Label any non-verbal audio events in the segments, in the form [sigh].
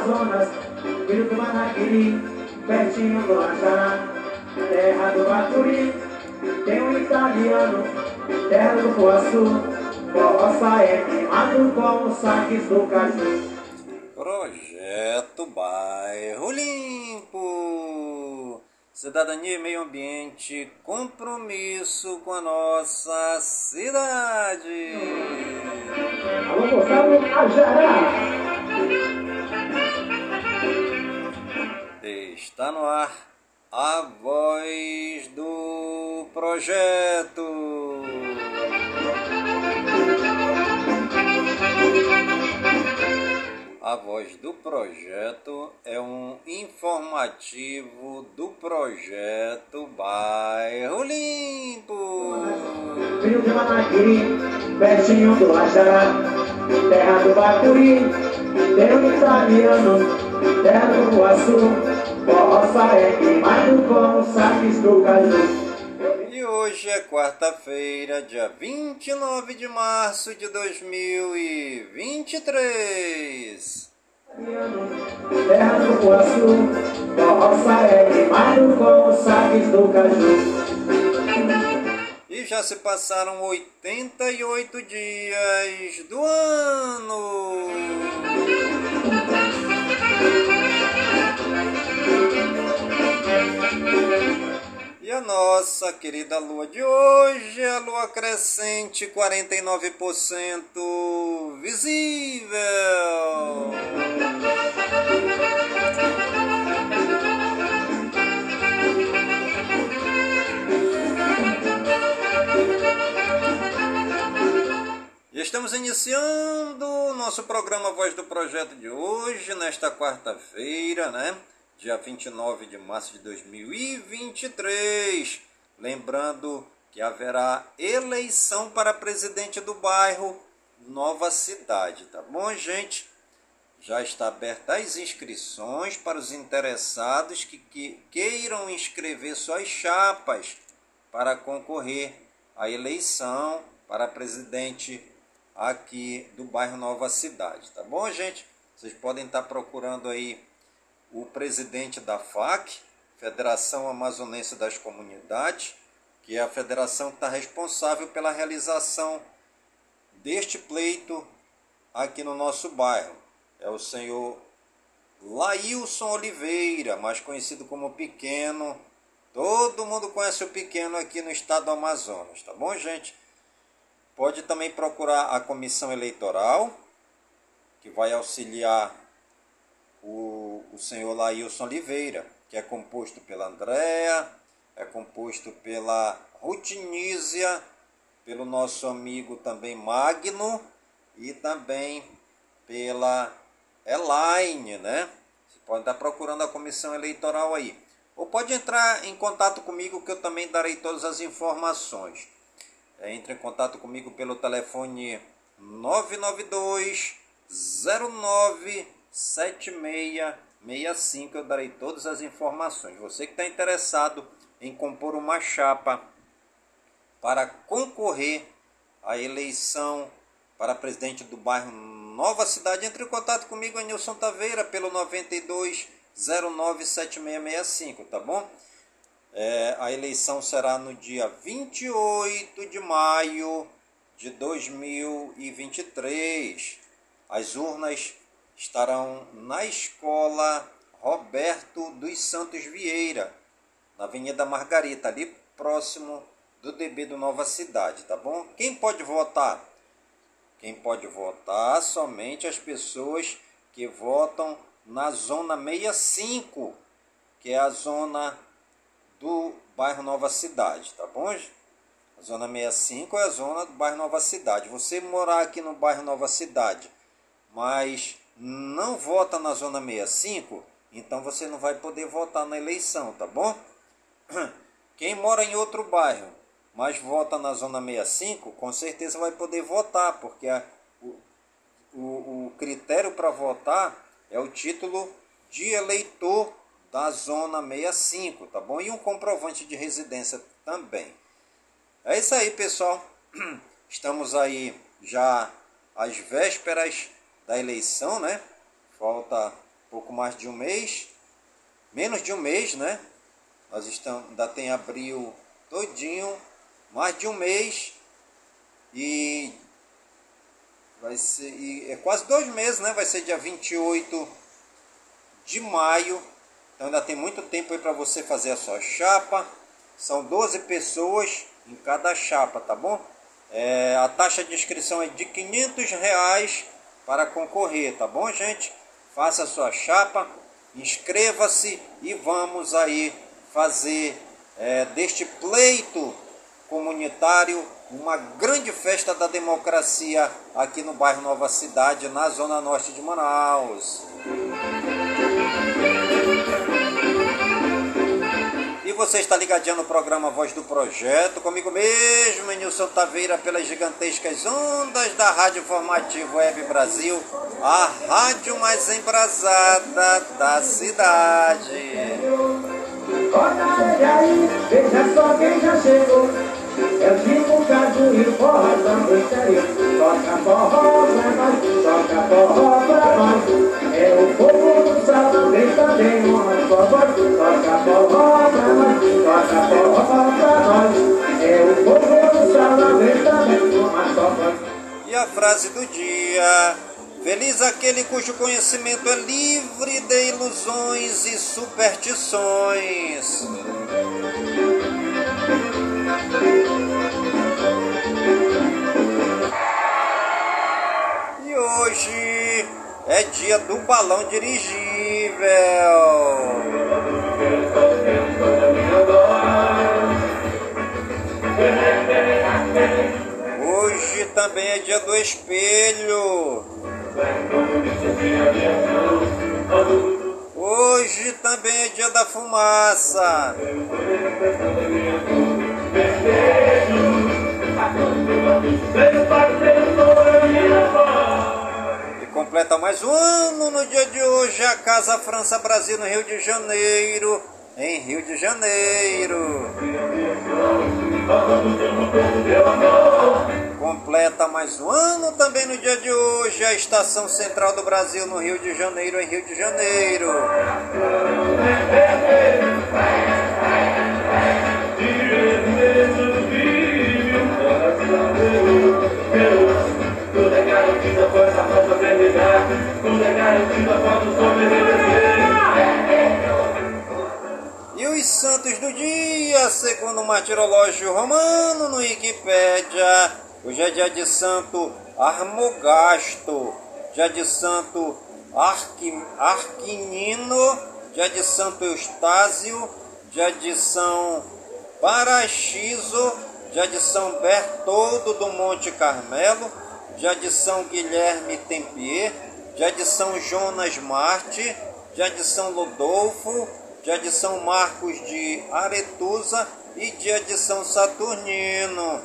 Amazonas, filho do Manaquiri, pertinho do Achará, terra do Bacuri, tem um italiano, terra do Cupuaçu, roça é queimado com os saques do caju. Projeto Bairro Limpo. Cidadania e meio ambiente, compromisso com a nossa cidade. Alô, Gustavo Ajará. Está no ar a voz do projeto. A voz do projeto é um informativo do projeto Bairro Limpo. Filho de Manaquiri, pertinho do Achará, terra do Bacuri, tem um italiano, terra do Guaçu, roça é queimado com saques do caju. E hoje é quarta-feira, dia 29 de março de 2023. Terra do Guaçu, roça é queimado com saques do caju. E já se passaram 88 dias do ano. Nossa querida lua de hoje a lua crescente 49% visível. Estamos iniciando o nosso programa Voz do Projeto de hoje, nesta quarta-feira, né? Dia 29 de março de 2023. Lembrando que haverá eleição para presidente do bairro Nova Cidade, tá bom, gente? Já está aberta as inscrições para os interessados que, que queiram inscrever suas chapas para concorrer à eleição para presidente aqui do bairro Nova Cidade, tá bom, gente? Vocês podem estar procurando aí o presidente da FAC, Federação Amazonense das Comunidades, que é a federação que está responsável pela realização deste pleito aqui no nosso bairro. É o senhor Laílson Oliveira, mais conhecido como Pequeno. Todo mundo conhece o Pequeno aqui no estado do Amazonas, tá bom, gente? Pode também procurar a comissão eleitoral, que vai auxiliar o, o senhor Laílson Oliveira, que é composto pela Andréa, é composto pela Rutinísia, pelo nosso amigo também Magno e também pela Elaine, né? Você pode estar procurando a comissão eleitoral aí. Ou pode entrar em contato comigo que eu também darei todas as informações. Entre em contato comigo pelo telefone 992 09 7665. Eu darei todas as informações. Você que está interessado em compor uma chapa para concorrer à eleição para presidente do bairro Nova Cidade, entre em contato comigo, Nilson Taveira, pelo 92 097665, tá bom? É, a eleição será no dia 28 de maio de 2023. As urnas estarão na escola Roberto dos Santos Vieira, na Avenida Margarita, ali próximo do DB do Nova Cidade, tá bom? Quem pode votar? Quem pode votar somente as pessoas que votam na zona 65, que é a zona do bairro Nova Cidade, tá bom? A zona 65 é a zona do bairro Nova Cidade. Você morar aqui no bairro Nova Cidade, mas não vota na zona 65, então você não vai poder votar na eleição, tá bom? [clears throat] Quem mora em outro bairro, mas vota na zona 65, com certeza vai poder votar, porque a, o, o, o critério para votar é o título de eleitor da Zona 65, tá bom? E um comprovante de residência também. É isso aí, pessoal. [clears throat] Estamos aí já às vésperas da eleição, né? Falta pouco mais de um mês, menos de um mês, né? Nós estamos, ainda tem abril todinho, mais de um mês e vai ser e é quase dois meses, né? Vai ser dia 28 de maio. Então ainda tem muito tempo aí para você fazer a sua chapa. São 12 pessoas em cada chapa, tá bom? É, a taxa de inscrição é de 500 reais para concorrer, tá bom, gente? Faça a sua chapa, inscreva-se e vamos aí fazer é, deste pleito comunitário uma grande festa da democracia aqui no bairro Nova Cidade, na zona norte de Manaus. Você está ligadinho no programa Voz do Projeto, comigo mesmo, Nilson Taveira, pelas gigantescas ondas da Rádio Informativo Web Brasil, a rádio mais embrasada da cidade. Olha aí, veja só quem já chegou. Frase do dia. Feliz aquele cujo conhecimento é livre de ilusões e superstições. E hoje é dia do balão dirigível. Também é dia do espelho. Hoje também é dia da fumaça. E completa mais um ano no dia de hoje a Casa França Brasil no Rio de Janeiro. Em Rio de Janeiro. Completa mais um ano também no dia de hoje a Estação Central do Brasil no Rio de Janeiro, em Rio de Janeiro. E os santos do dia, segundo o martirológio romano no Wikipédia, hoje é dia de Santo Armogasto, dia de Santo Arqui, Arquinino, dia de Santo Eustácio, dia de São Paraxiso, dia de São Bertoldo do Monte Carmelo, dia de São Guilherme Tempier, dia de São Jonas Marte, dia de São Lodolfo, dia de São Marcos de Aretusa e dia de São Saturnino.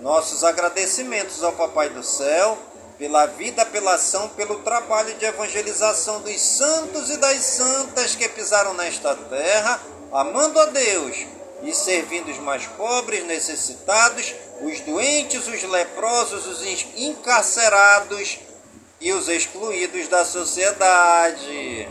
Nossos agradecimentos ao Papai do Céu pela vida, pela ação, pelo trabalho de evangelização dos santos e das santas que pisaram nesta terra, amando a Deus e servindo os mais pobres, necessitados, os doentes, os leprosos, os encarcerados e os excluídos da sociedade.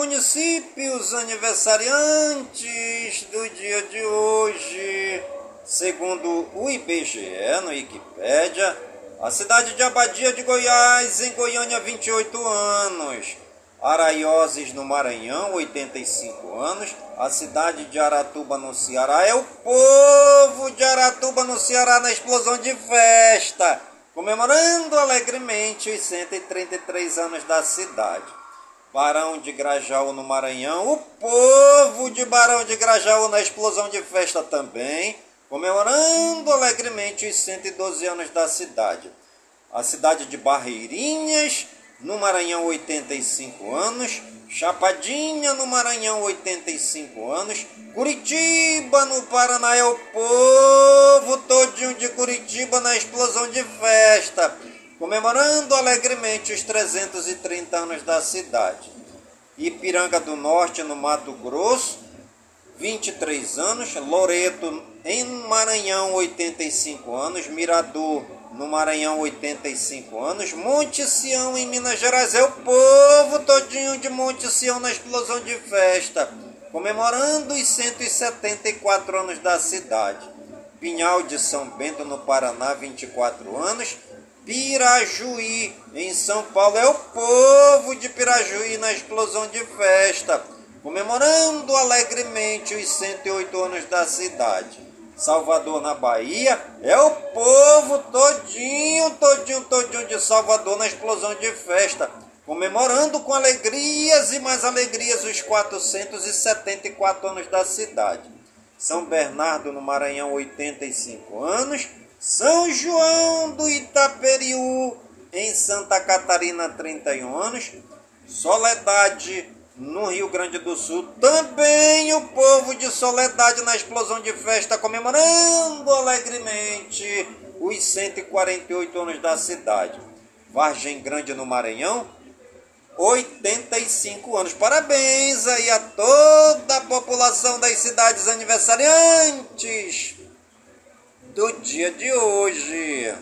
Municípios aniversariantes do dia de hoje, segundo o IBGE no Wikipédia, a cidade de Abadia de Goiás, em Goiânia, 28 anos. Araioses, no Maranhão, 85 anos. A cidade de Aratuba, no Ceará. É o povo de Aratuba, no Ceará, na explosão de festa, comemorando alegremente os 133 anos da cidade. Barão de Grajaú no Maranhão. O povo de Barão de Grajaú na explosão de festa também, comemorando alegremente os 112 anos da cidade. A cidade de Barreirinhas, no Maranhão, 85 anos. Chapadinha, no Maranhão, 85 anos. Curitiba, no Paraná, é o povo todinho de Curitiba na explosão de festa comemorando alegremente os 330 anos da cidade. Ipiranga do Norte, no Mato Grosso, 23 anos. Loreto, em Maranhão, 85 anos. Mirador, no Maranhão, 85 anos. Monte Sião, em Minas Gerais. É o povo todinho de Monte Sião na explosão de festa, comemorando os 174 anos da cidade. Pinhal de São Bento, no Paraná, 24 anos. Pirajuí, em São Paulo. É o povo de Pirajuí na explosão de festa, comemorando alegremente os 108 anos da cidade. Salvador, na Bahia, é o povo todinho, todinho, todinho de Salvador na explosão de festa, comemorando com alegrias e mais alegrias os 474 anos da cidade. São Bernardo, no Maranhão, 85 anos. São João do Itaperiú, em Santa Catarina, 31 anos. Soledade, no Rio Grande do Sul. Também o povo de Soledade na explosão de festa, comemorando alegremente os 148 anos da cidade. Vargem Grande, no Maranhão. 85 anos. Parabéns aí a toda a população das cidades aniversariantes do dia de hoje.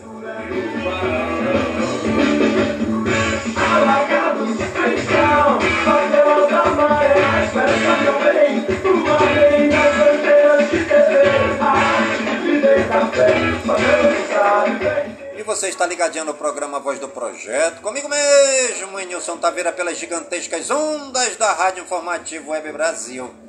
E você está ligadinho no programa Voz do Projeto, comigo mesmo, Nilson Taveira, pelas gigantescas ondas da Rádio Informativo Web Brasil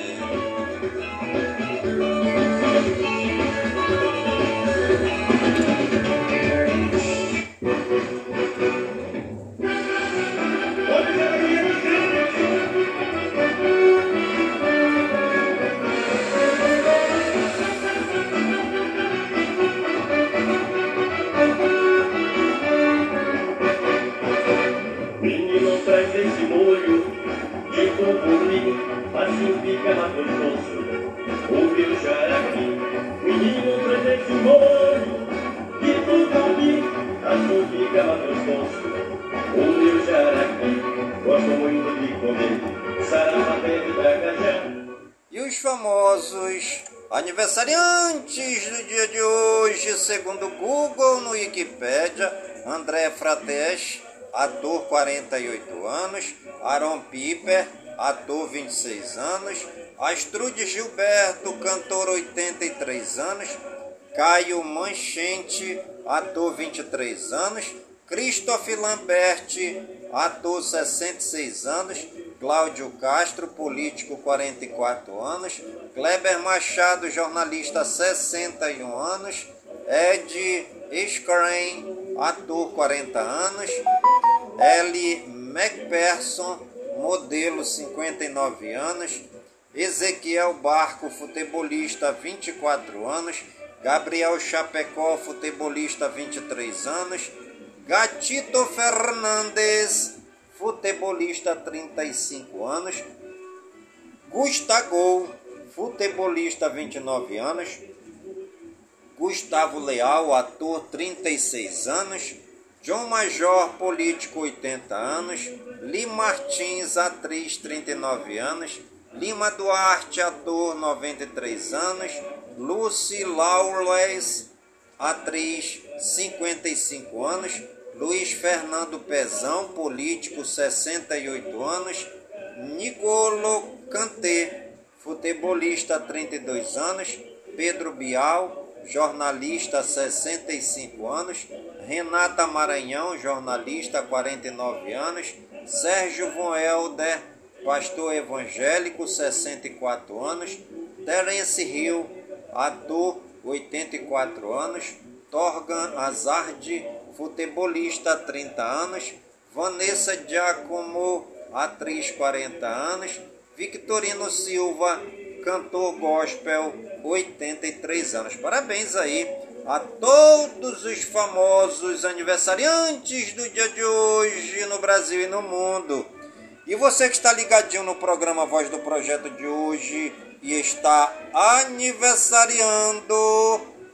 Aniversariantes do dia de hoje, segundo Google, no Wikipedia, André Frates, ator 48 anos, Aaron Piper, ator 26 anos, Astrude Gilberto, cantor 83 anos, Caio Manchente, ator 23 anos, Christophe Lambert, ator 66 anos, Cláudio Castro, político 44 anos, Kleber Machado, jornalista 61 anos, Ed Skrein, ator 40 anos, Ellie McPherson, modelo 59 anos, Ezequiel Barco, futebolista 24 anos, Gabriel Chapecó, futebolista 23 anos, Gatito Fernandes, futebolista 35 anos, Gustavo, futebolista 29 anos, Gustavo Leal, ator 36 anos, John Major, político 80 anos, Li Martins, atriz 39 anos, Lima Duarte, ator 93 anos, Lucy Lawless, atriz 55 anos, Luiz Fernando Pezão, político, 68 anos. Nicolo Canté, futebolista, 32 anos. Pedro Bial, jornalista, 65 anos. Renata Maranhão, jornalista, 49 anos. Sérgio Von Helder, pastor evangélico, 64 anos. Terence Hill, ator, 84 anos. Torgan Hazard, futebolista, 30 anos. Vanessa Giacomo, atriz, 40 anos. Victorino Silva, cantor gospel, 83 anos. Parabéns aí a todos os famosos aniversariantes do dia de hoje no Brasil e no mundo. E você que está ligadinho no programa Voz do Projeto de hoje e está aniversariando,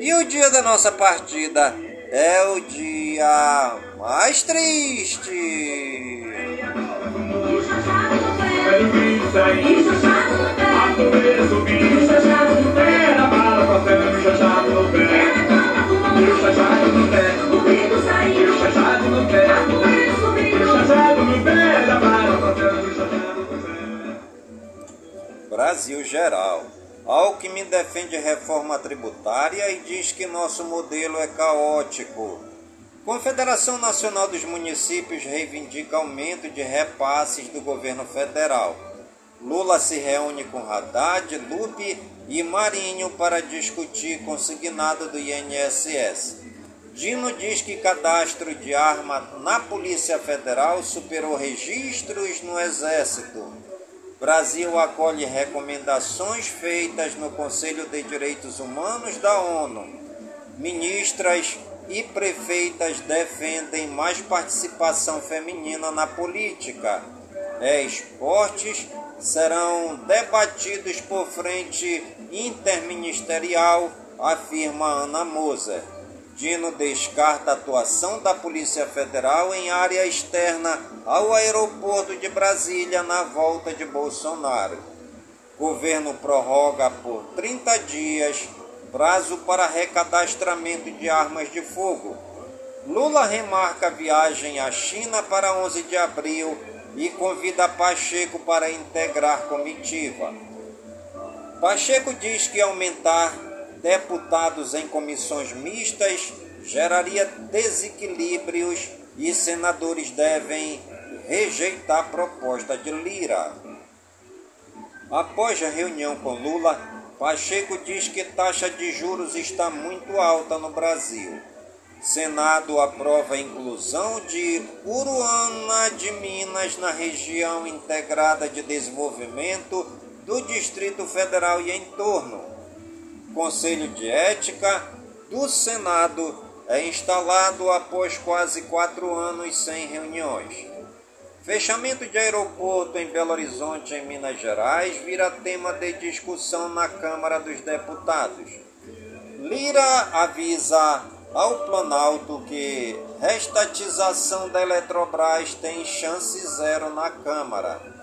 e o dia da nossa partida é o dia mais triste. Brasil geral. Alckmin defende reforma tributária e diz que nosso modelo é caótico. Confederação Nacional dos Municípios reivindica aumento de repasses do governo federal. Lula se reúne com Haddad, Lupe e Marinho para discutir consignado do INSS. Dino diz que cadastro de arma na Polícia Federal superou registros no Exército. Brasil acolhe recomendações feitas no Conselho de Direitos Humanos da ONU. Ministras e prefeitas defendem mais participação feminina na política. Esportes serão debatidos por frente interministerial, afirma Ana Moser. Dino descarta a atuação da Polícia Federal em área externa ao aeroporto de Brasília na volta de Bolsonaro. Governo prorroga por 30 dias prazo para recadastramento de armas de fogo. Lula remarca viagem à China para 11 de abril e convida Pacheco para integrar comitiva. Pacheco diz que aumentar deputados em comissões mistas geraria desequilíbrios e senadores devem rejeitar a proposta de Lira. Após a reunião com Lula, Pacheco diz que taxa de juros está muito alta no Brasil. Senado aprova a inclusão de Uruana de Minas na região integrada de desenvolvimento do Distrito Federal e em torno. Conselho de Ética do Senado é instalado após quase quatro anos sem reuniões. Fechamento de aeroporto em Belo Horizonte, em Minas Gerais, vira tema de discussão na Câmara dos Deputados. Lira avisa ao Planalto que restatização da Eletrobras tem chance zero na Câmara.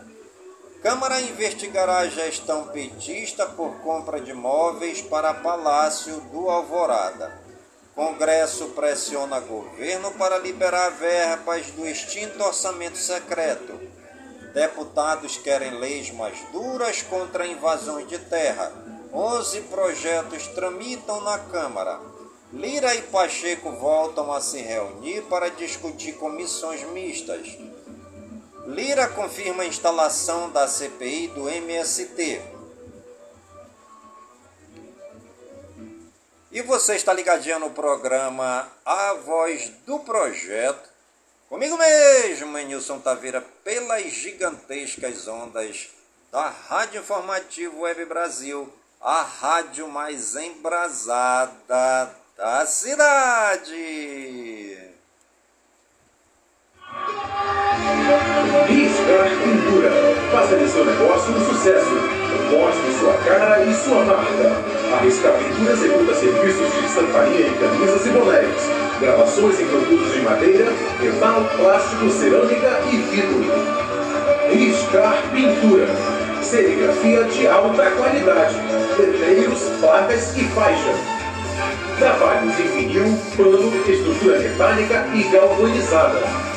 Câmara investigará a gestão petista por compra de móveis para Palácio do Alvorada. Congresso pressiona governo para liberar verbas do extinto orçamento secreto. Deputados querem leis mais duras contra invasões de terra. 11 projetos tramitam na Câmara. Lira e Pacheco voltam a se reunir para discutir comissões mistas. Lira confirma a instalação da CPI do MST. E você está ligadinho no programa A Voz do Projeto. Comigo mesmo, Nilson Taveira, pelas gigantescas ondas da Rádio Informativo Web Brasil, a rádio mais embrasada da cidade. Riscar Pintura. Faça de seu negócio um sucesso. Mostre sua cara e sua marca. A Riscar Pintura executa serviços de estamparia em camisas e bonés. Gravações em produtos de madeira, metal, plástico, cerâmica e vidro. Riscar Pintura. Serigrafia de alta qualidade. Letreiros, placas e faixas Trabalhos em vinil, pano, estrutura metálica e galvanizada.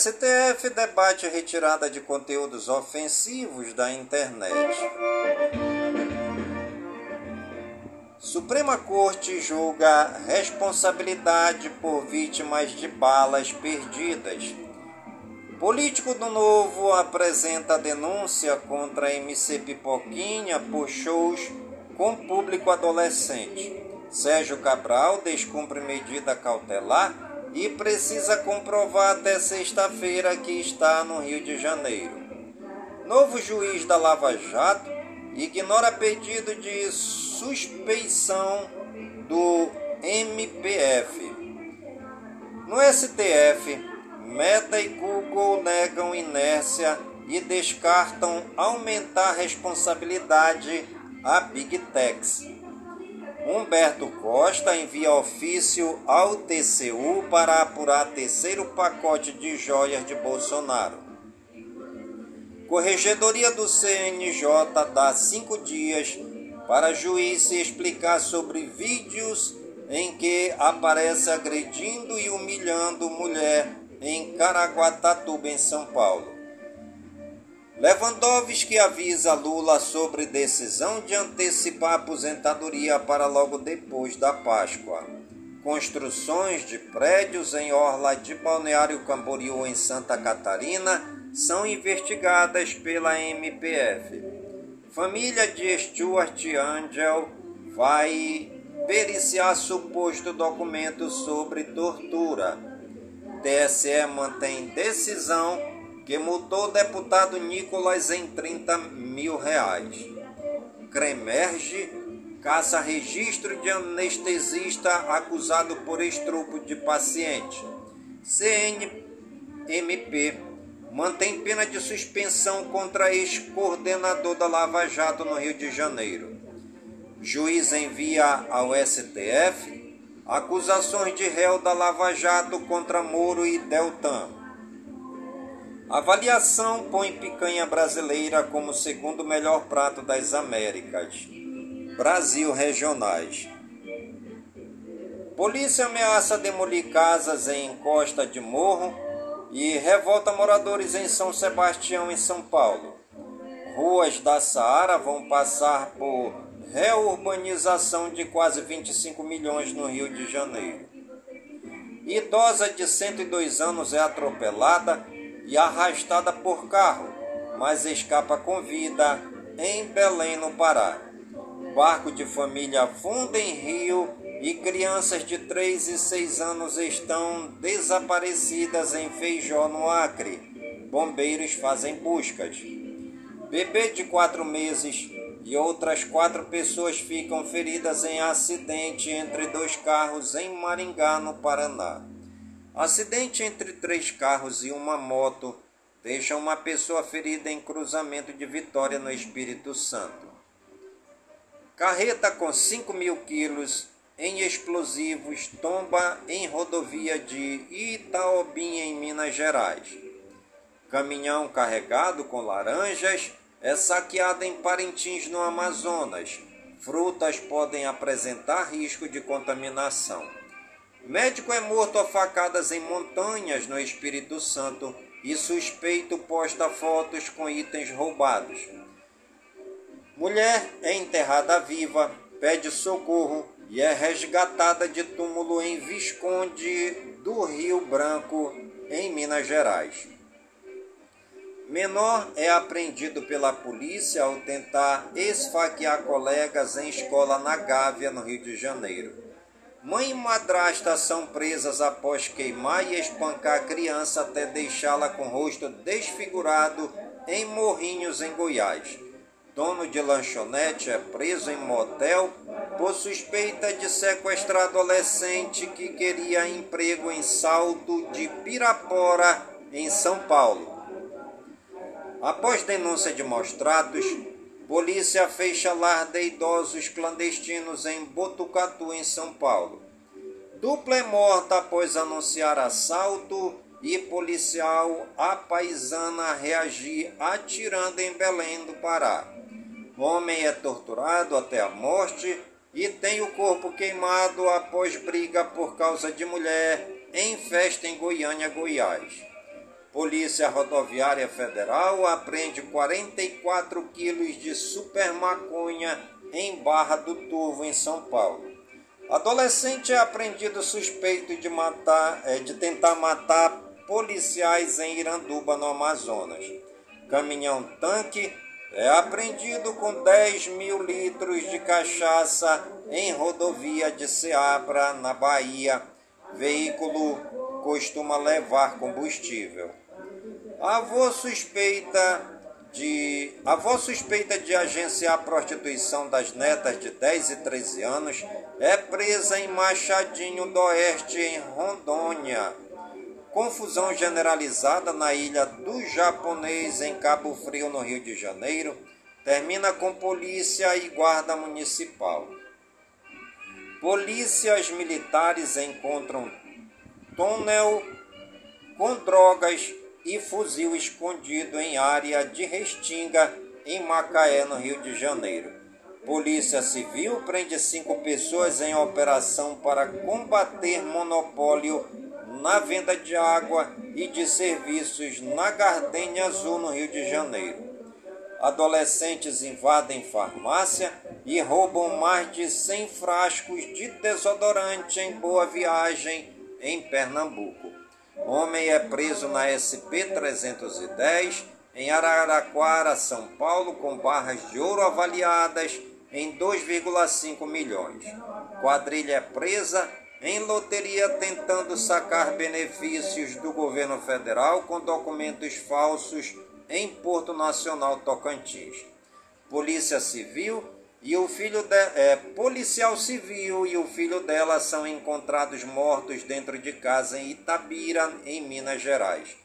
STF debate retirada de conteúdos ofensivos da internet. Suprema Corte julga responsabilidade por vítimas de balas perdidas. Político do Novo apresenta denúncia contra MC Pipoquinha por shows com público adolescente. Sérgio Cabral descumpre medida cautelar e precisa comprovar até sexta-feira que está no Rio de Janeiro. Novo juiz da Lava Jato ignora pedido de suspeição do MPF. No STF, Meta e Google negam inércia e descartam aumentar responsabilidade a Big Techs. Humberto Costa envia ofício ao TCU para apurar terceiro pacote de joias de Bolsonaro. Corregedoria do CNJ dá cinco dias para juiz se explicar sobre vídeos em que aparece agredindo e humilhando mulher em Caraguatatuba, em São Paulo. Lewandowski avisa Lula sobre decisão de antecipar a aposentadoria para logo depois da Páscoa. Construções de prédios em Orla de Balneário Camboriú, em Santa Catarina, são investigadas pela MPF. Família de Stuart Angel vai periciar suposto documento sobre tortura. TSE mantém decisão que multou o deputado Nicolas em 30 mil reais. Cremerge caça registro de anestesista acusado por estrupo de paciente. CNMP mantém pena de suspensão contra ex-coordenador da Lava Jato no Rio de Janeiro. Juiz envia ao STF acusações de réu da Lava Jato contra Moro e Deltan. Avaliação põe picanha brasileira como segundo melhor prato das Américas. Brasil regionais. Polícia ameaça demolir casas em Costa de Morro e revolta moradores em São Sebastião, em São Paulo. Ruas da Saara vão passar por reurbanização de quase 25 milhões no Rio de Janeiro. Idosa de 102 anos é atropelada e arrastada por carro, mas escapa com vida em Belém, no Pará. Barco de família afunda em rio e crianças de 3 e 6 anos estão desaparecidas em Feijó, no Acre. Bombeiros fazem buscas. Bebê de 4 meses e outras quatro pessoas ficam feridas em acidente entre dois carros em Maringá, no Paraná. Acidente entre três carros e uma moto deixa uma pessoa ferida em cruzamento de Vitória no Espírito Santo. Carreta com 5 mil quilos em explosivos tomba em rodovia de Itaobim, em Minas Gerais. Caminhão carregado com laranjas é saqueado em Parintins, no Amazonas. Frutas podem apresentar risco de contaminação. Médico é morto a facadas em montanhas no Espírito Santo e suspeito posta fotos com itens roubados. Mulher é enterrada viva, pede socorro e é resgatada de túmulo em Visconde do Rio Branco, em Minas Gerais. Menor é apreendido pela polícia ao tentar esfaquear colegas em escola na Gávea, no Rio de Janeiro. Mãe e madrasta são presas após queimar e espancar a criança até deixá-la com o rosto desfigurado em Morrinhos, em Goiás. Dono de lanchonete é preso em motel por suspeita de sequestrar adolescente que queria emprego em Salto de Pirapora, em São Paulo. Após denúncia de maus tratos, polícia fecha lar de idosos clandestinos em Botucatu, em São Paulo. Dupla é morta após anunciar assalto e policial apaisana reagir atirando em Belém do Pará. Homem é torturado até a morte e tem o corpo queimado após briga por causa de mulher em festa em Goiânia, Goiás. Polícia Rodoviária Federal apreende 44 quilos de super maconha em Barra do Turvo, em São Paulo. Adolescente é apreendido suspeito de matar, é, de tentar matar policiais em Iranduba, no Amazonas. Caminhão tanque é apreendido com 10 mil litros de cachaça em rodovia de Ceabra, na Bahia. Veículo costuma levar combustível. Avô suspeita de avó suspeita de agenciar a prostituição das netas de 10 e 13 anos é presa em Machadinho do Oeste, em Rondônia. Confusão generalizada na ilha do Japonês, em Cabo Frio, no Rio de Janeiro, termina com polícia e guarda municipal. Polícias militares encontram túnel com drogas e fuzil escondido em área de Restinga, em Macaé, no Rio de Janeiro. Polícia Civil prende cinco pessoas em operação para combater monopólio na venda de água e de serviços na Gardenia Azul, no Rio de Janeiro. Adolescentes invadem farmácia e roubam mais de 100 frascos de desodorante em Boa Viagem, em Pernambuco. Homem é preso na SP-310 em Araraquara, São Paulo, com barras de ouro avaliadas em 2,5 milhões. Quadrilha é presa em loteria tentando sacar benefícios do governo federal com documentos falsos em Porto Nacional Tocantins. Polícia Civil e o filho de, é, policial civil e o filho dela são encontrados mortos dentro de casa em Itabira, em Minas Gerais.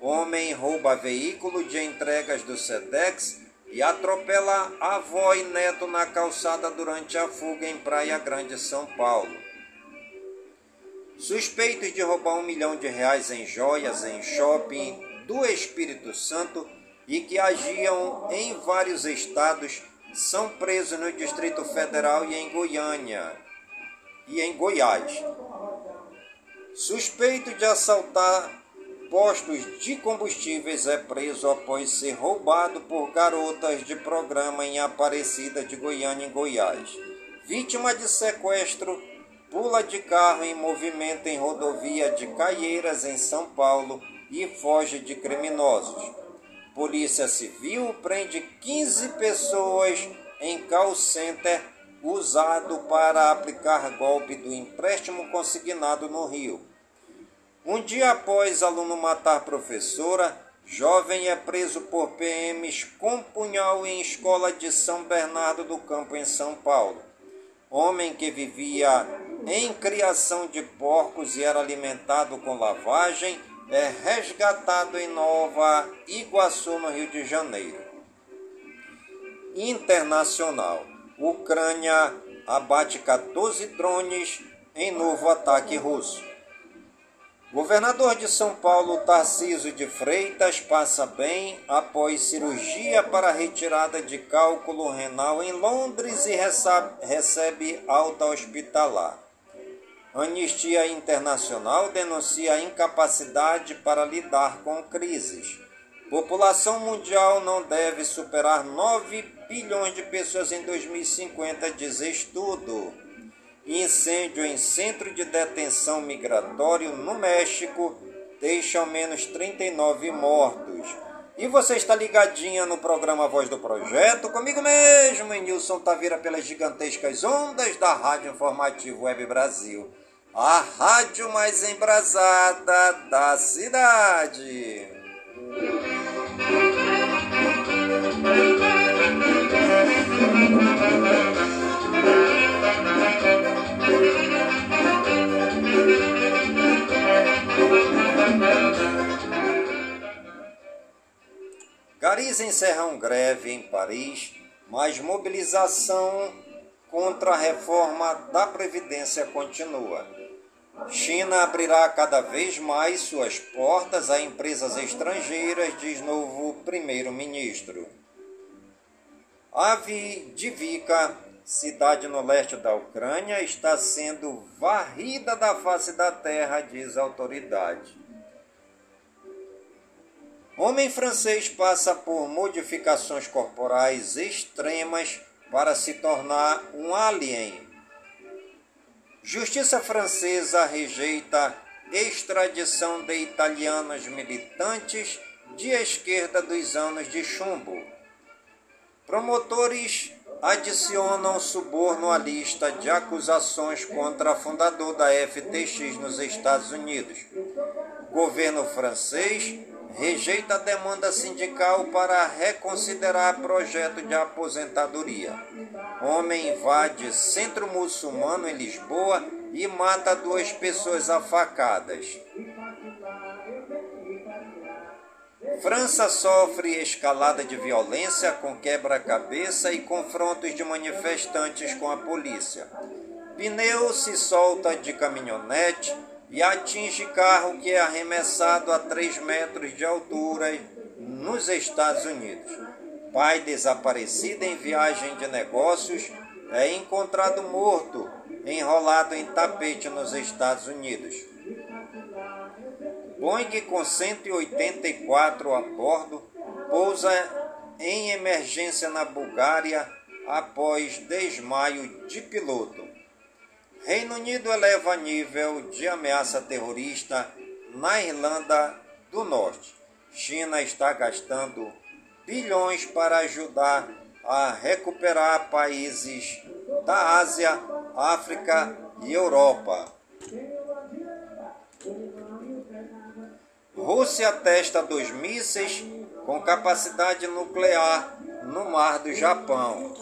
Homem rouba veículo de entregas do SEDEX e atropela avó e neto na calçada durante a fuga em Praia Grande, São Paulo. Suspeitos de roubar um milhão de reais em joias em shopping do Espírito Santo e que agiam em vários estados são presos no Distrito Federal e em Goiânia e em Goiás. Suspeito de assaltar postos de combustíveis é preso após ser roubado por garotas de programa em Aparecida de Goiânia em Goiás. Vítima de sequestro, pula de carro em movimento em rodovia de Caieiras em São Paulo e foge de criminosos. Polícia Civil prende 15 pessoas em call center usado para aplicar golpe do empréstimo consignado no Rio. Um dia após aluno matar professora, jovem é preso por PMs com punhal em escola de São Bernardo do Campo, em São Paulo. Homem que vivia em criação de porcos e era alimentado com lavagem é resgatado em Nova Iguaçu, no Rio de Janeiro. Internacional. Ucrânia abate 14 drones em novo ataque russo. Governador de São Paulo, Tarciso de Freitas, passa bem após cirurgia para retirada de cálculo renal em Londres e recebe alta hospitalar. Anistia Internacional denuncia a incapacidade para lidar com crises. População mundial não deve superar 9 bilhões de pessoas em 2050, diz estudo. Incêndio em centro de detenção migratório no México deixa ao menos 39 mortos. E você está ligadinha no programa Voz do Projeto, comigo mesmo, em Nilson Taveira, pelas gigantescas ondas da Rádio Informativo Web Brasil a rádio mais embrasada da cidade. Garis encerram greve em Paris, mas mobilização contra a reforma da Previdência continua. China abrirá cada vez mais suas portas a empresas estrangeiras, diz novo primeiro-ministro. Avdiivka, cidade no leste da Ucrânia, está sendo varrida da face da terra, diz autoridade. Homem francês passa por modificações corporais extremas para se tornar um alien. Justiça francesa rejeita extradição de italianos militantes de esquerda dos anos de chumbo. Promotores adicionam suborno à lista de acusações contra fundador da FTX nos Estados Unidos. Governo francês rejeita a demanda sindical para reconsiderar projeto de aposentadoria. Homem invade centro muçulmano em Lisboa e mata duas pessoas afacadas. França sofre escalada de violência com quebra-cabeça e confrontos de manifestantes com a polícia. Pneu se solta de caminhonete e atinge carro que é arremessado a 3 metros de altura nos Estados Unidos. Pai desaparecido em viagem de negócios é encontrado morto, enrolado em tapete nos Estados Unidos. Boeing com 184 a bordo pousa em emergência na Bulgária após desmaio de piloto. Reino Unido eleva nível de ameaça terrorista na Irlanda do Norte. China está gastando bilhões para ajudar a recuperar países da Ásia, África e Europa. Rússia testa dois mísseis com capacidade nuclear no mar do Japão.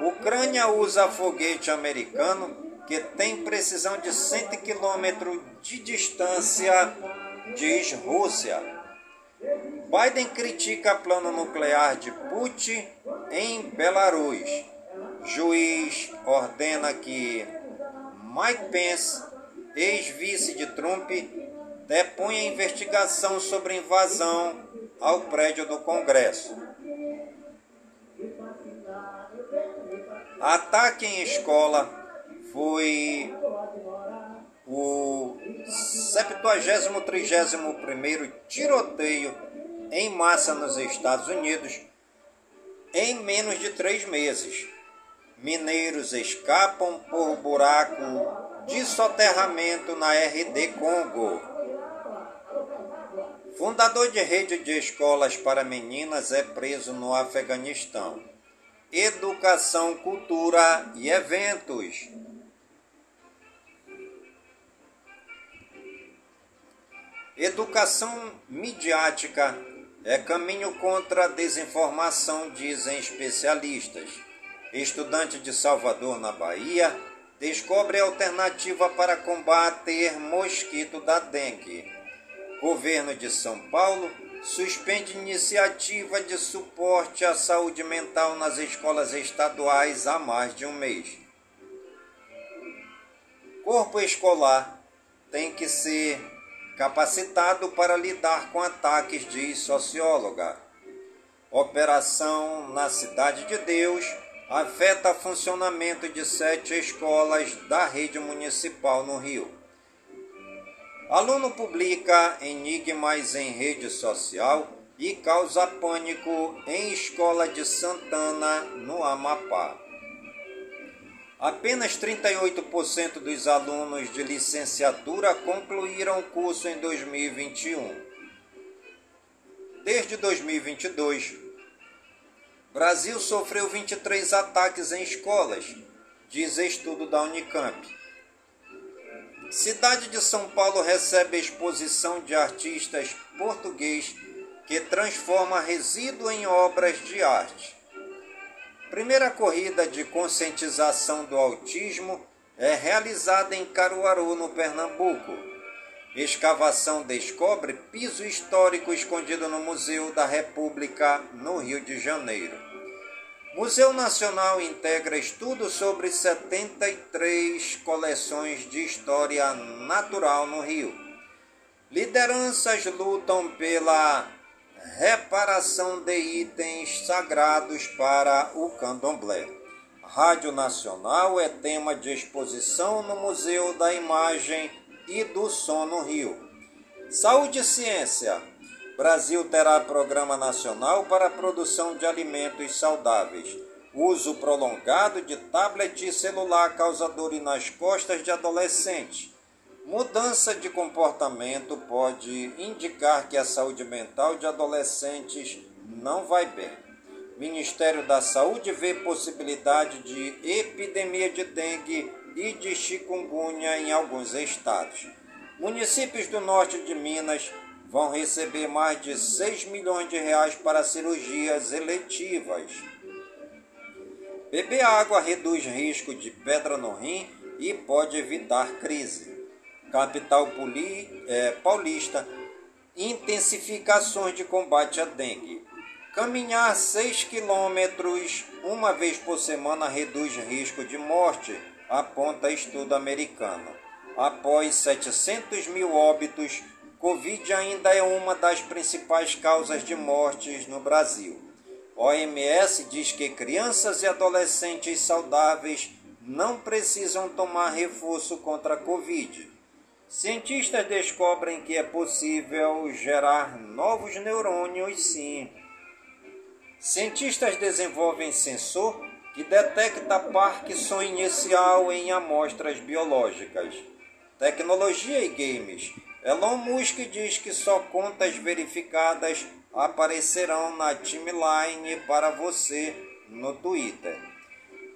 Ucrânia usa foguete americano que tem precisão de 100 km de distância, diz Rússia. Biden critica plano nuclear de Putin em Belarus. Juiz ordena que Mike Pence, ex-vice de Trump, deponha investigação sobre invasão ao prédio do Congresso. Ataque em escola foi o 70-31 tiroteio em massa nos Estados Unidos em menos de três meses. Mineiros escapam por buraco de soterramento na RD Congo. Fundador de rede de escolas para meninas é preso no Afeganistão educação, cultura e eventos. Educação midiática é caminho contra a desinformação, dizem especialistas. Estudante de Salvador, na Bahia, descobre alternativa para combater mosquito da dengue. Governo de São Paulo suspende iniciativa de suporte à saúde mental nas escolas estaduais há mais de um mês. Corpo escolar tem que ser capacitado para lidar com ataques, diz socióloga. Operação na Cidade de Deus afeta funcionamento de sete escolas da rede municipal no Rio. Aluno publica enigmas em rede social e causa pânico em escola de Santana, no Amapá. Apenas 38% dos alunos de licenciatura concluíram o curso em 2021. Desde 2022, Brasil sofreu 23 ataques em escolas, diz estudo da Unicamp. Cidade de São Paulo recebe exposição de artistas português que transforma resíduo em obras de arte. Primeira corrida de conscientização do autismo é realizada em Caruaru, no Pernambuco. Escavação descobre piso histórico escondido no Museu da República, no Rio de Janeiro. Museu Nacional integra estudo sobre 73 coleções de história natural no Rio. Lideranças lutam pela reparação de itens sagrados para o candomblé. Rádio Nacional é tema de exposição no Museu da Imagem e do Som no Rio. Saúde e Ciência. Brasil terá programa nacional para a produção de alimentos saudáveis. Uso prolongado de tablet e celular causa dor nas costas de adolescentes. Mudança de comportamento pode indicar que a saúde mental de adolescentes não vai bem. Ministério da Saúde vê possibilidade de epidemia de dengue e de chikungunya em alguns estados. Municípios do norte de Minas vão receber mais de 6 milhões de reais para cirurgias eletivas. Beber água reduz risco de pedra no rim e pode evitar crise. Capital é, paulista intensificações de combate à dengue. Caminhar 6 quilômetros uma vez por semana reduz risco de morte, aponta estudo americano. Após 700 mil óbitos, Covid ainda é uma das principais causas de mortes no Brasil. OMS diz que crianças e adolescentes saudáveis não precisam tomar reforço contra a Covid. Cientistas descobrem que é possível gerar novos neurônios, sim. Cientistas desenvolvem sensor que detecta Parkinson inicial em amostras biológicas. Tecnologia e games. Elon Musk diz que só contas verificadas aparecerão na timeline para você no Twitter.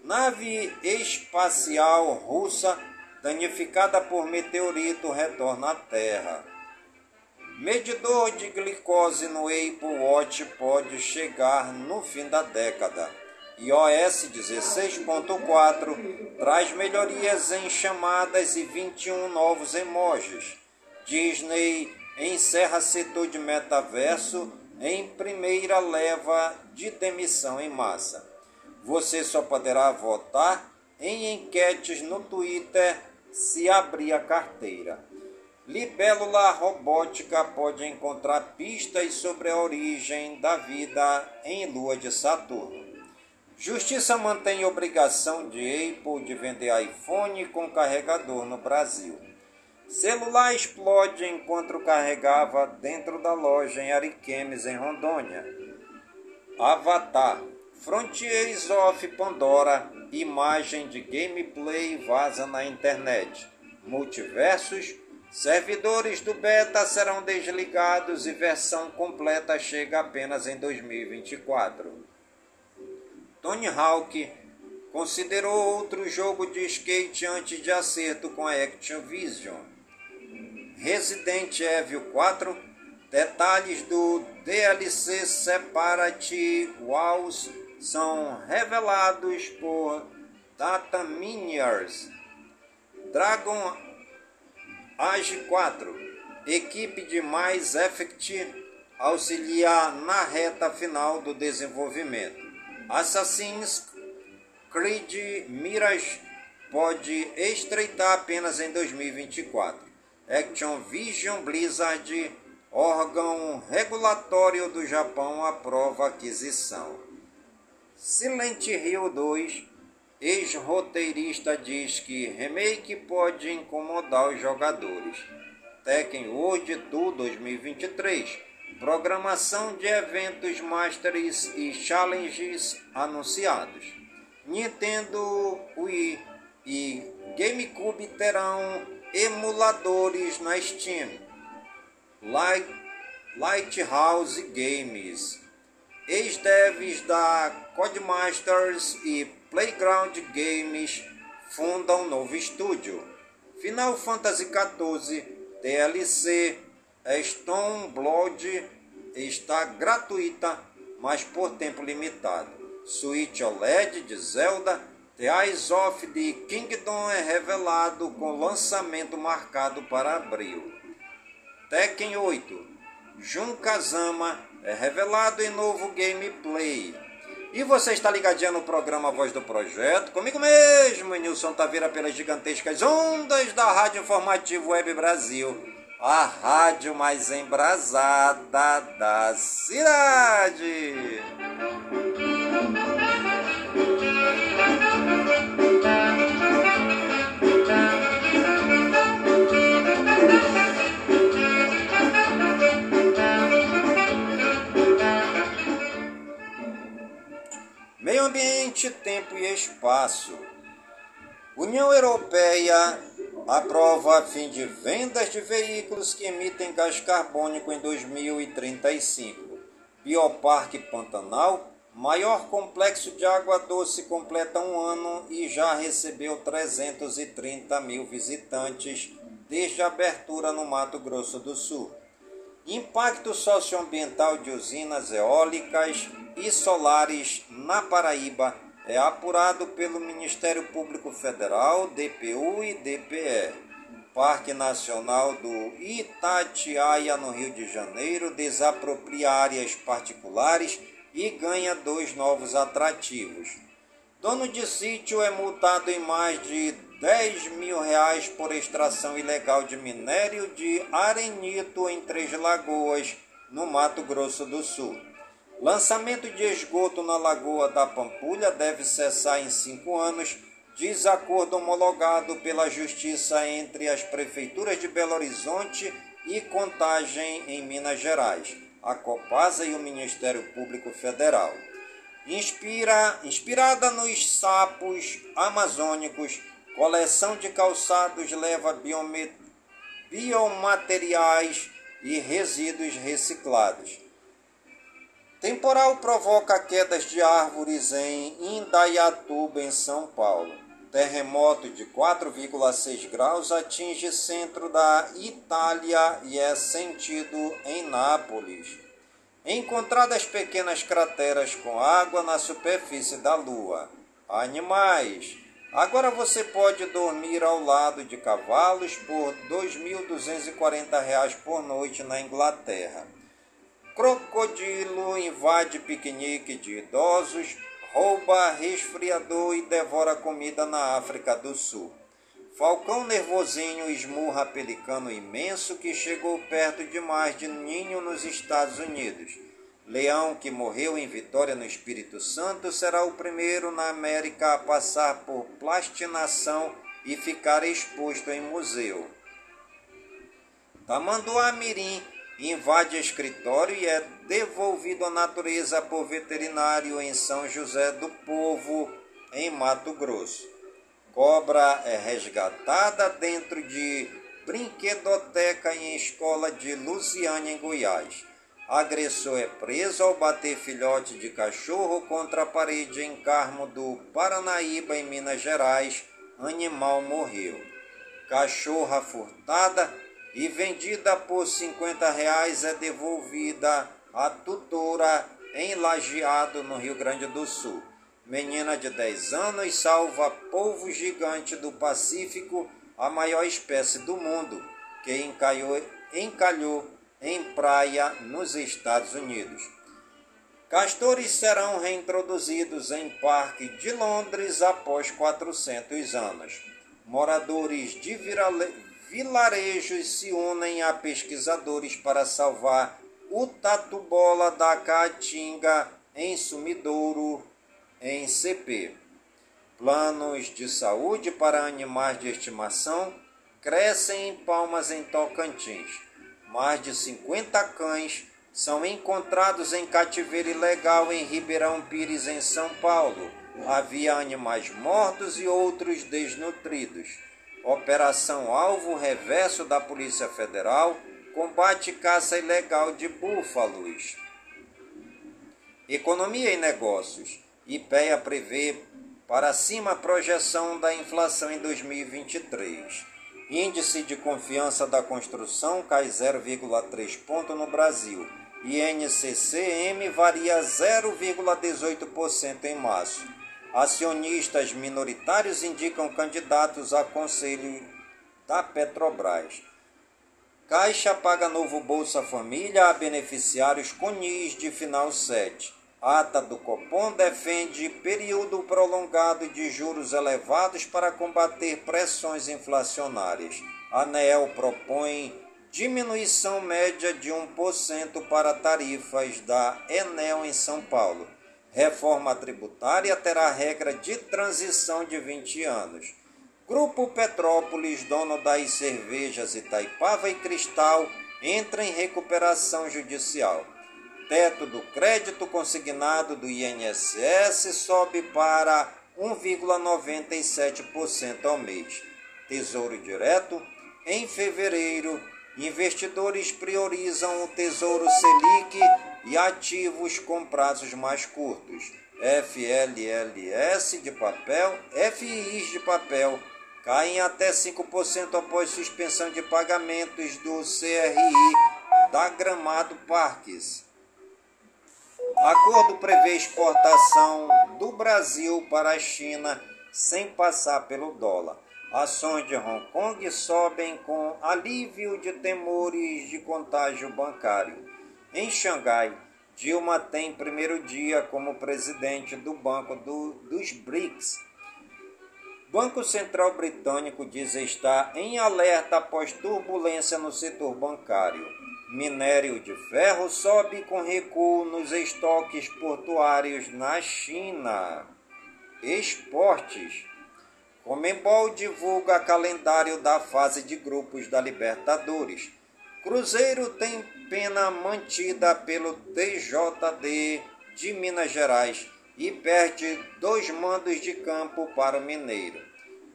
Nave espacial russa danificada por meteorito retorna à Terra. Medidor de glicose no Apple Watch pode chegar no fim da década. iOS 16.4 traz melhorias em chamadas e 21 novos emojis. Disney encerra setor de metaverso em primeira leva de demissão em massa. Você só poderá votar em enquetes no Twitter se abrir a carteira. Libélula robótica pode encontrar pistas sobre a origem da vida em lua de Saturno. Justiça mantém obrigação de Apple de vender iPhone com carregador no Brasil. Celular explode enquanto carregava dentro da loja em Ariquemes, em Rondônia. Avatar. Frontiers of Pandora. Imagem de gameplay vaza na internet. Multiversos Servidores do beta serão desligados e versão completa chega apenas em 2024. Tony Hawk considerou outro jogo de skate antes de acerto com a Activision. Resident Evil 4, detalhes do DLC Separate Walls são revelados por Data Miniers. Dragon Age 4. Equipe de mais Effect auxiliar na reta final do desenvolvimento. Assassin's Creed Mirage pode estreitar apenas em 2024. Action Vision Blizzard, órgão regulatório do Japão, aprova aquisição. Silent Hill 2 Ex-roteirista diz que remake pode incomodar os jogadores. Tekken World Tour 2023. Programação de eventos Masters e Challenges anunciados. Nintendo Wii e GameCube terão emuladores na Steam. Light, Lighthouse Games. Ex-devs da Codemasters e Playground Games funda um novo estúdio. Final Fantasy XIV DLC Blood está gratuita, mas por tempo limitado. Switch OLED de Zelda Eyes of the Kingdom é revelado com lançamento marcado para abril. Tekken 8. Jun Kazama é revelado em novo gameplay. E você está ligadinho no programa Voz do Projeto, comigo mesmo, Nilson Taveira, pelas gigantescas ondas da Rádio Informativo Web Brasil, a rádio mais embrasada da cidade. Ambiente, tempo e espaço. União Europeia aprova fim de vendas de veículos que emitem gás carbônico em 2035. Bioparque Pantanal, maior complexo de água doce, completa um ano e já recebeu 330 mil visitantes desde a abertura no Mato Grosso do Sul. Impacto socioambiental de usinas eólicas e solares na Paraíba é apurado pelo Ministério Público Federal, DPU e DPE. Parque Nacional do Itatiaia, no Rio de Janeiro, desapropria áreas particulares e ganha dois novos atrativos. Dono de sítio é multado em mais de 10 mil reais por extração ilegal de minério de arenito em Três Lagoas, no Mato Grosso do Sul. Lançamento de esgoto na Lagoa da Pampulha deve cessar em cinco anos, diz acordo homologado pela Justiça entre as prefeituras de Belo Horizonte e Contagem, em Minas Gerais, a Copasa e o Ministério Público Federal. Inspira, inspirada nos sapos amazônicos, coleção de calçados leva biomateriais e resíduos reciclados. Temporal provoca quedas de árvores em Indaiatuba, em São Paulo. Terremoto de 4,6 graus atinge centro da Itália e é sentido em Nápoles. Encontradas pequenas crateras com água na superfície da Lua. Animais. Agora você pode dormir ao lado de cavalos por R$ 2.240 por noite na Inglaterra. Crocodilo invade piquenique de idosos, rouba resfriador e devora comida na África do Sul. Falcão nervosinho esmurra pelicano imenso que chegou perto demais de ninho nos Estados Unidos. Leão, que morreu em Vitória no Espírito Santo, será o primeiro na América a passar por plastinação e ficar exposto em museu. Tamanduá Mirim invade escritório e é devolvido à natureza por veterinário em São José do Povo, em Mato Grosso. Cobra é resgatada dentro de brinquedoteca em escola de Luciane, em Goiás. Agressor é preso ao bater filhote de cachorro contra a parede em Carmo do Paranaíba, em Minas Gerais. Animal morreu. Cachorra furtada e vendida por 50 reais é devolvida à tutora em Lajeado, no Rio Grande do Sul. Menina de 10 anos salva polvo gigante do Pacífico, a maior espécie do mundo, que encalhou, encalhou em praia nos Estados Unidos. Castores serão reintroduzidos em Parque de Londres após 400 anos. Moradores de vilarejos se unem a pesquisadores para salvar o tatu-bola da caatinga em Sumidouro, em CP. Planos de saúde para animais de estimação crescem em Palmas, em Tocantins. Mais de 50 cães são encontrados em cativeiro ilegal em Ribeirão Pires, em São Paulo. Havia animais mortos e outros desnutridos. Operação Alvo Reverso da Polícia Federal combate caça ilegal de búfalos. Economia e negócios. IPEA prevê para cima a projeção da inflação em 2023. Índice de confiança da construção cai 0,3 ponto no Brasil. INCCM varia 0,18% em março. Acionistas minoritários indicam candidatos a conselho da Petrobras. Caixa paga novo Bolsa Família a beneficiários com NIS de final 7. Ata do Copom defende período prolongado de juros elevados para combater pressões inflacionárias. ANEEL propõe diminuição média de 1% para tarifas da Enel em São Paulo. Reforma tributária terá regra de transição de 20 anos. Grupo Petrópolis, dono das cervejas Itaipava e Cristal, entra em recuperação judicial. Teto do crédito consignado do INSS sobe para 1,97% ao mês. Tesouro Direto, em fevereiro, Investidores priorizam o Tesouro Selic e ativos com prazos mais curtos. FLLS de papel, FIs de papel caem até 5% após suspensão de pagamentos do CRI da Gramado Parques. Acordo prevê exportação do Brasil para a China sem passar pelo dólar. Ações de Hong Kong sobem com alívio de temores de contágio bancário. Em Xangai, Dilma tem primeiro dia como presidente do Banco do, dos BRICS. Banco Central Britânico diz estar em alerta após turbulência no setor bancário. Minério de ferro sobe com recuo nos estoques portuários na China. Esportes. Comembol divulga calendário da fase de grupos da Libertadores. Cruzeiro tem pena mantida pelo TJD de Minas Gerais e perde dois mandos de campo para o Mineiro.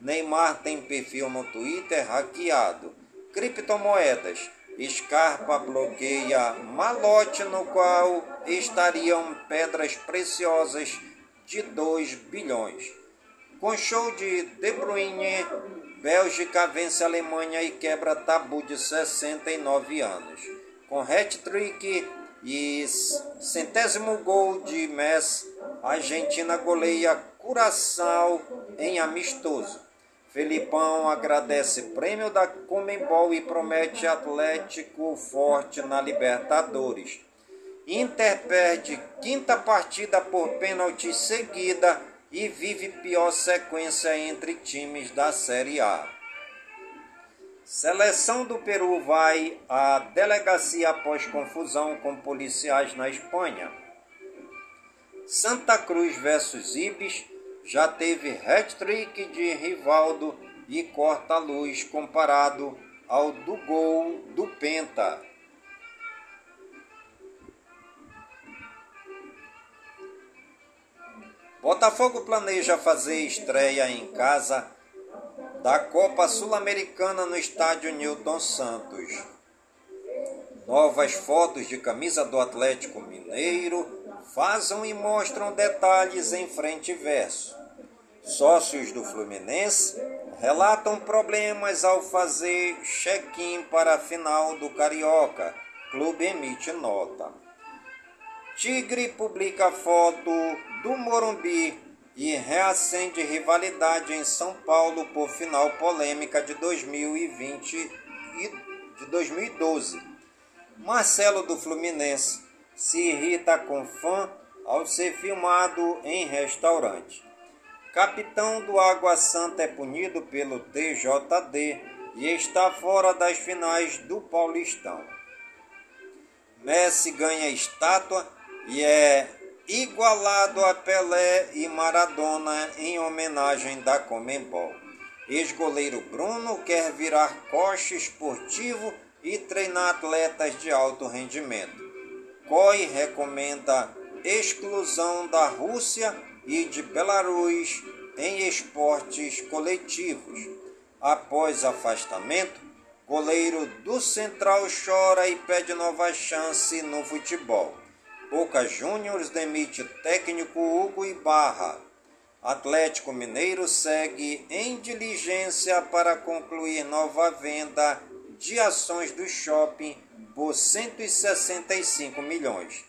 Neymar tem perfil no Twitter hackeado. Criptomoedas. Scarpa bloqueia malote no qual estariam pedras preciosas de 2 bilhões. Com show de De Bruyne, Bélgica vence a Alemanha e quebra tabu de 69 anos. Com hat-trick e centésimo gol de Messi, a Argentina goleia Curaçao em amistoso. Felipão agradece prêmio da Comembol e promete Atlético forte na Libertadores. Inter perde quinta partida por pênalti seguida e vive pior sequência entre times da Série A. Seleção do Peru vai à delegacia após confusão com policiais na Espanha. Santa Cruz versus Ibis já teve hat-trick de Rivaldo e corta-luz comparado ao do gol do Penta. Botafogo planeja fazer estreia em casa da Copa Sul-Americana no estádio Newton Santos. Novas fotos de camisa do Atlético Mineiro fazem e mostram detalhes em frente e verso. Sócios do Fluminense relatam problemas ao fazer check-in para a final do Carioca. Clube emite nota. Tigre publica foto do Morumbi e reacende rivalidade em São Paulo por final polêmica de 2020 e de 2012. Marcelo do Fluminense se irrita com fã ao ser filmado em restaurante. Capitão do Água Santa é punido pelo TJD e está fora das finais do Paulistão. Messi ganha estátua e é igualado a Pelé e Maradona em homenagem da Comembol. Ex-goleiro Bruno quer virar coche esportivo e treinar atletas de alto rendimento. COI recomenda exclusão da Rússia e de Belarus em esportes coletivos. Após afastamento, goleiro do Central chora e pede nova chance no futebol. Boca Juniors demite técnico Hugo Ibarra. Atlético Mineiro segue em diligência para concluir nova venda de ações do shopping por 165 milhões.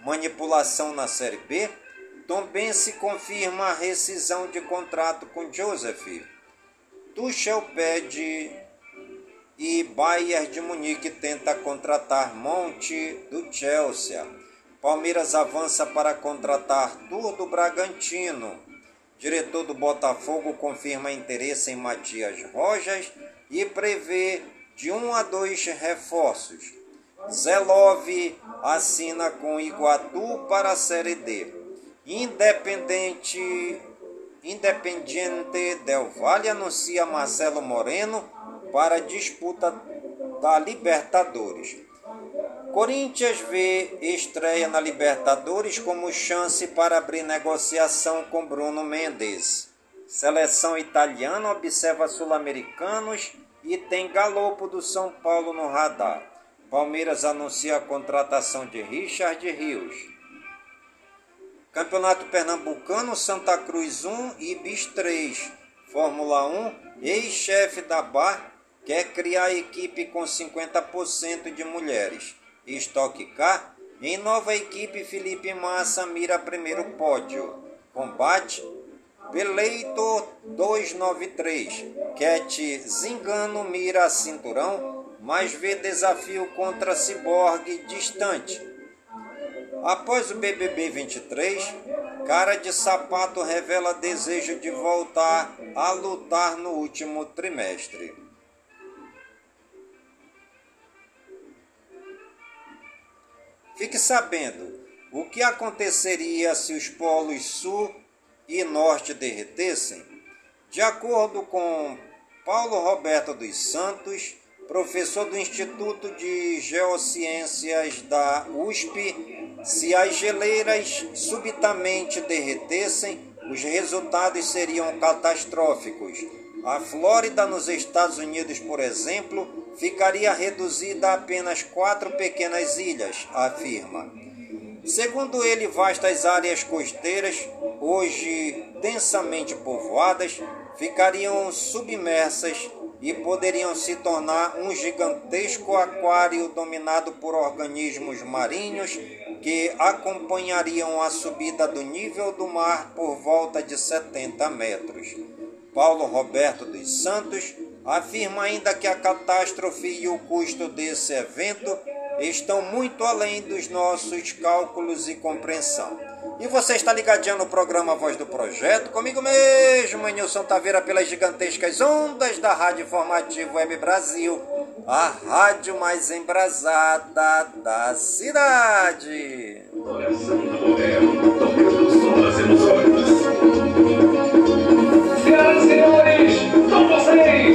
Manipulação na Série B. Tombense confirma a rescisão de contrato com Joseph. Tuchel pede e Bayern de Munique tenta contratar Monte do Chelsea. Palmeiras avança para contratar Tour do Bragantino. Diretor do Botafogo confirma interesse em Matias Rojas e prevê de um a dois reforços. Zelov assina com Iguatu para a Série D. Independente Independiente Del Valle anuncia Marcelo Moreno para disputa da Libertadores. Corinthians vê estreia na Libertadores como chance para abrir negociação com Bruno Mendes. Seleção italiana observa sul-americanos e tem galopo do São Paulo no radar. Palmeiras anuncia a contratação de Richard Rios. Campeonato Pernambucano, Santa Cruz 1 e Bis 3. Fórmula 1, ex-chefe da BAR quer criar equipe com 50% de mulheres. Stock Car, em nova equipe Felipe Massa mira primeiro pódio. Combate Beleito 293. Cat Zingano mira cinturão, mas vê desafio contra Cyborg distante. Após o BBB 23, cara de sapato revela desejo de voltar a lutar no último trimestre. Fique sabendo o que aconteceria se os polos sul e norte derretessem. De acordo com Paulo Roberto dos Santos, professor do Instituto de Geociências da USP, se as geleiras subitamente derretessem, os resultados seriam catastróficos. A Flórida, nos Estados Unidos, por exemplo, ficaria reduzida a apenas quatro pequenas ilhas, afirma. Segundo ele, vastas áreas costeiras, hoje densamente povoadas, ficariam submersas e poderiam se tornar um gigantesco aquário dominado por organismos marinhos que acompanhariam a subida do nível do mar por volta de 70 metros. Paulo Roberto dos Santos afirma ainda que a catástrofe e o custo desse evento estão muito além dos nossos cálculos e compreensão. E você está ligadinho no programa Voz do Projeto, comigo mesmo, Nilson Taveira, pelas gigantescas ondas da Rádio Informativo Web Brasil, a rádio mais embrasada da cidade. Senhoras e senhores, com vocês,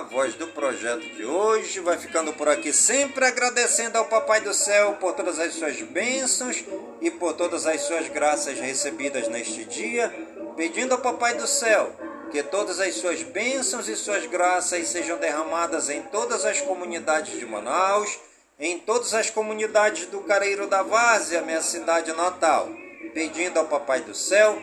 A Voz do Projeto de hoje vai ficando por aqui, sempre agradecendo ao Papai do Céu por todas as suas bênçãos e por todas as suas graças recebidas neste dia, pedindo ao Papai do Céu que todas as suas bênçãos e suas graças sejam derramadas em todas as comunidades de Manaus, em todas as comunidades do Careiro da Várzea, minha cidade natal, pedindo ao Papai do Céu